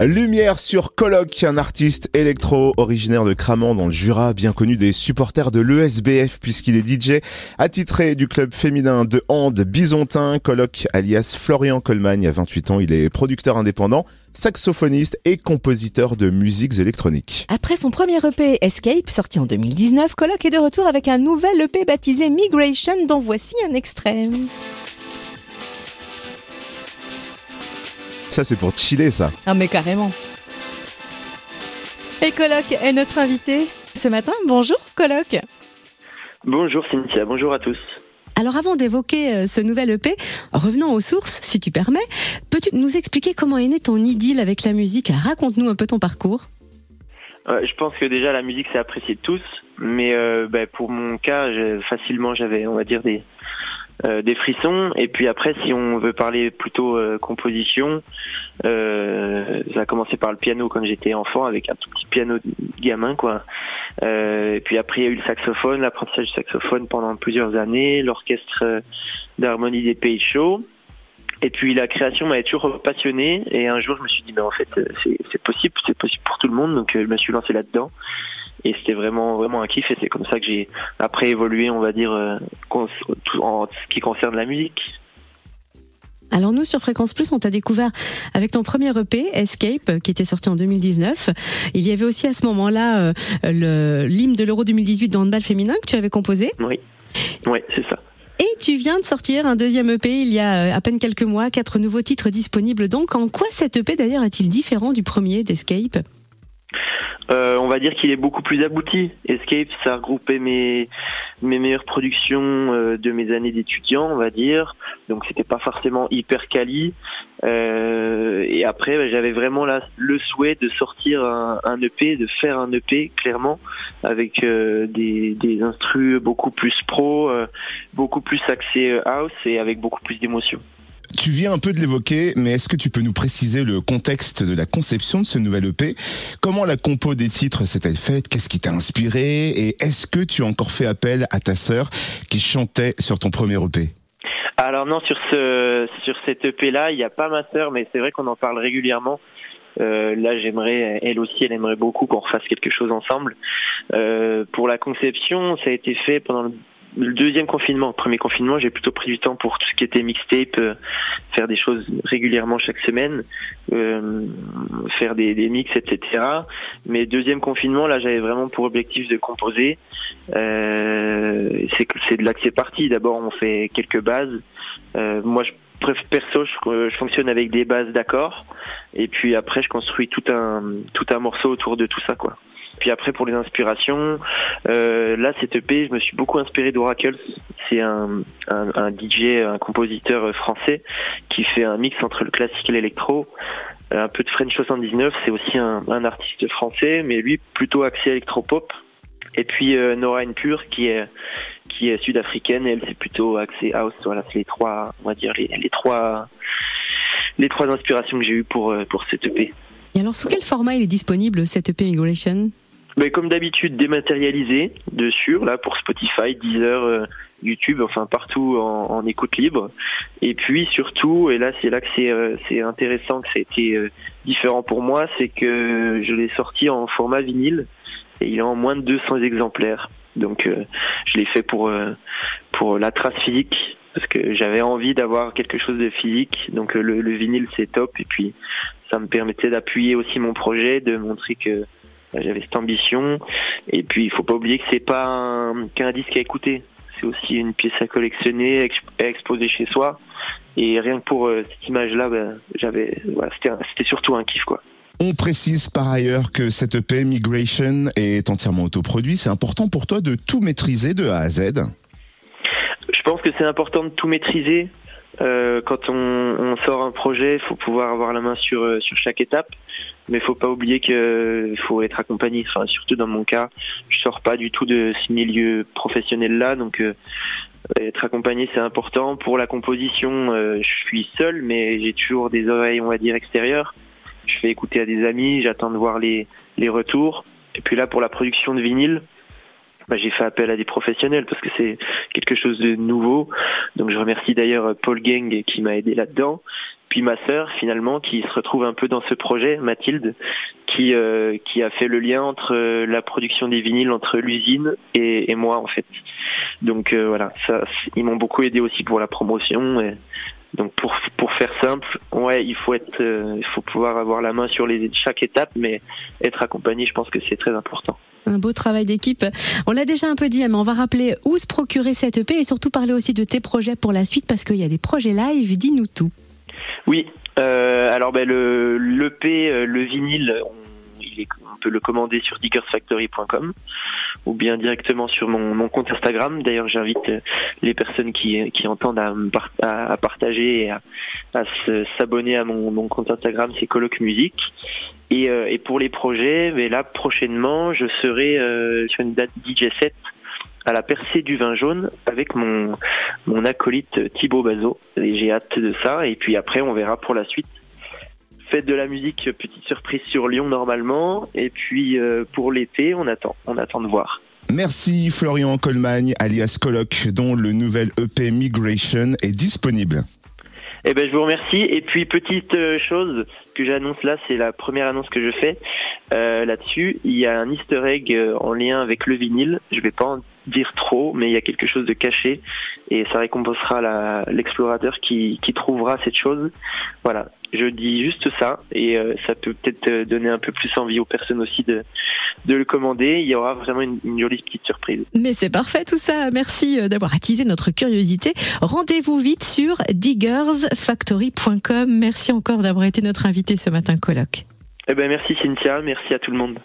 Lumière sur Coloc, un artiste électro originaire de Cramant dans le Jura, bien connu des supporters de l'ESBF puisqu'il est DJ attitré du club féminin de hand Bisontin. Coloc alias Florian Colmagne a 28 ans, il est producteur indépendant, saxophoniste et compositeur de musiques électroniques. Après son premier EP Escape, sorti en 2019, Coloc est de retour avec un nouvel EP baptisé Migration dont voici un extrait. Ça, c'est pour chiller, ça. Ah, mais carrément. Et Coloc est notre invité ce matin. Bonjour, Coloc. Bonjour, Cynthia. Bonjour à tous. Alors avant d'évoquer euh, ce nouvel EP, revenons aux sources, si tu permets. Peux-tu nous expliquer comment est né ton idylle avec la musique? Raconte-nous un peu ton parcours. Euh, je pense que déjà la musique c'est apprécié de tous, mais euh, bah, pour mon cas, facilement j'avais, on va dire, des, euh, des frissons. Et puis après, si on veut parler plutôt euh, composition, euh, ça a commencé par le piano quand j'étais enfant, avec un tout petit piano gamin, quoi. et puis après, il y a eu le saxophone, l'apprentissage du saxophone pendant plusieurs années, l'orchestre d'harmonie des Pays Chauds. Et puis la création m'avait toujours passionné. Et un jour, je me suis dit, mais en fait, c'est possible, c'est possible pour tout le monde. Donc je me suis lancé là-dedans et c'était vraiment vraiment un kiff et c'est comme ça que j'ai après évolué on va dire euh, en ce qui concerne la musique alors nous sur Fréquence Plus, on t'a découvert avec ton premier EP Escape qui était sorti en 2019. Il y avait aussi à ce moment-là euh, l'hymne de l'Euro 2018 dans handball féminin que tu avais composé. Oui, oui, c'est ça. Et tu viens de sortir un deuxième EP il y a euh, à peine quelques mois, quatre nouveaux titres disponibles. Donc en quoi cet EP d'ailleurs est-il différent du premier d'Escape? Euh, on va dire qu'il est beaucoup plus abouti. Escape, ça a regroupé mes mes meilleures productions euh, de mes années d'étudiant, on va dire. Donc c'était pas forcément hyper quali. Euh, et après, bah, j'avais vraiment la, le souhait de sortir un, un, EP, de faire un EP clairement avec des des instrus beaucoup plus pro, beaucoup plus axé house et avec beaucoup plus d'émotion. Tu viens un peu de l'évoquer, mais est-ce que tu peux nous préciser le contexte de la conception de ce nouvel EP Comment la compo des titres s'est-elle faite? Qu'est-ce qui t'a inspiré? Et est-ce que tu as encore fait appel à ta sœur qui chantait sur ton premier EP alors non, sur ce sur cet EP là, il n'y a pas ma sœur, mais c'est vrai qu'on en parle régulièrement. Euh, là, j'aimerais, elle aussi, elle aimerait beaucoup qu'on refasse quelque chose ensemble. Euh, pour la conception, ça a été fait pendant le deuxième confinement, premier confinement, j'ai plutôt pris du temps pour tout ce qui était mixtape, euh, faire des choses régulièrement chaque semaine, euh, faire des, des, mix, etc. Mais deuxième confinement, là, j'avais vraiment pour objectif de composer. Euh, c'est de là que c'est parti. D'abord, on fait quelques bases. Euh, moi, je perso, je, je, fonctionne avec des bases d'accords, et puis après, je construis tout un tout un morceau autour de tout ça, quoi. Puis après pour les inspirations, euh, là cette EP, je me suis beaucoup inspiré d'Oracle. C'est un, DJ, un compositeur français qui fait un mix entre le classique et l'électro. Un peu de French 79, c'est aussi un, artiste français, mais lui plutôt axé électropop. Et puis euh, Nora Pure qui est qui est sud-africaine, elle c'est plutôt axé house. Voilà, c'est les trois, on dire les trois les trois inspirations que j'ai eues pour euh, pour cette EP. Et alors sous quel format il est disponible cette EP Migration? Mais comme d'habitude, dématérialisé dessus, là pour Spotify, Deezer, euh, YouTube, enfin partout en, en, écoute libre. Et puis surtout, et là c'est là que c'est euh, intéressant, que ça a été euh, différent pour moi, c'est que je l'ai sorti en format vinyle et il est en moins de 200 exemplaires. Donc je l'ai fait pour pour la trace physique parce que j'avais envie d'avoir quelque chose de physique. Donc le, le vinyle c'est top et puis ça me permettait d'appuyer aussi mon projet, de montrer que j'avais cette ambition. Et puis, il faut pas oublier que c'est pas qu'un disque à écouter. C'est aussi une pièce à collectionner, à exposer chez soi. Et rien que pour euh, cette image-là, ben, j'avais, voilà, c'était surtout un kiff, quoi. On précise par ailleurs que cette EP Migration est entièrement autoproduit. C'est important pour toi de tout maîtriser de A à Z? Je pense que c'est important de tout maîtriser. Euh, quand on, on, sort un projet, il faut pouvoir avoir la main sur euh, sur chaque étape, mais faut pas oublier qu'il faut être accompagné. Enfin, surtout dans mon cas, je sors pas du tout de ce milieu professionnel là, donc euh, être accompagné c'est important. Pour la composition, euh, je suis seul, mais j'ai toujours des oreilles, on va dire extérieures. Je fais écouter à des amis, j'attends de voir les les retours. Et puis là, pour la production de vinyle, bah, j'ai fait appel à des professionnels parce que c'est quelque chose de nouveau. Donc je remercie d'ailleurs Paul Gang qui m'a aidé là-dedans. Puis ma sœur finalement qui se retrouve un peu dans ce projet, Mathilde, qui euh, qui a fait le lien entre euh, la production des vinyles entre l'usine et, et, moi en fait. Donc euh, voilà, ça, ils m'ont beaucoup aidé aussi pour la promotion. Donc pour pour faire simple, ouais, il faut être, il faut pouvoir avoir la main sur les chaque étape, mais être accompagné, je pense que c'est très important. Un beau travail d'équipe. On l'a déjà un peu dit, mais on va rappeler où se procurer cette EP et surtout parler aussi de tes projets pour la suite parce qu'il y a des projets live. Dis-nous tout. Oui. Euh, alors ben le l'EP, euh, le vinyle, on, on peut le commander sur diggersfactory.com ou bien directement sur mon, compte Instagram. D'ailleurs, j'invite euh, les personnes qui, qui entendent à, partager et à, s'abonner à mon, compte Instagram, c'est Colloque Musique. Et, euh, et, pour les projets, mais là prochainement, je serai euh, sur une date DJ 7 à la percée du vin jaune avec mon mon acolyte Thibaut Bazot. Et j'ai hâte de ça. Et puis après, on verra pour la suite. De la musique, petite surprise sur Lyon normalement. Et puis euh, pour l'été, on attend, on attend de voir. Merci Florian Colmagne, alias Coloc, dont le nouvel EP Migration est disponible. Eh ben, je vous remercie. Et puis, petite euh, chose que j'annonce là, c'est la première annonce que je fais euh, là-dessus. Il y a un easter egg en lien avec le vinyle. Je vais pas en dire trop, mais il y a quelque chose de caché et ça récompensera l'explorateur qui, qui trouvera cette chose. Voilà, je dis juste ça et euh, ça peut peut-être euh, donner un peu plus envie aux personnes aussi de, de le commander. Il y aura vraiment une, une jolie petite surprise. Mais c'est parfait tout ça. Merci euh, d'avoir attisé notre curiosité. Rendez-vous vite sur diggersfactory.com. Merci encore d'avoir été notre invité ce matin colloque. Eh ben merci Cynthia, merci à tout le monde.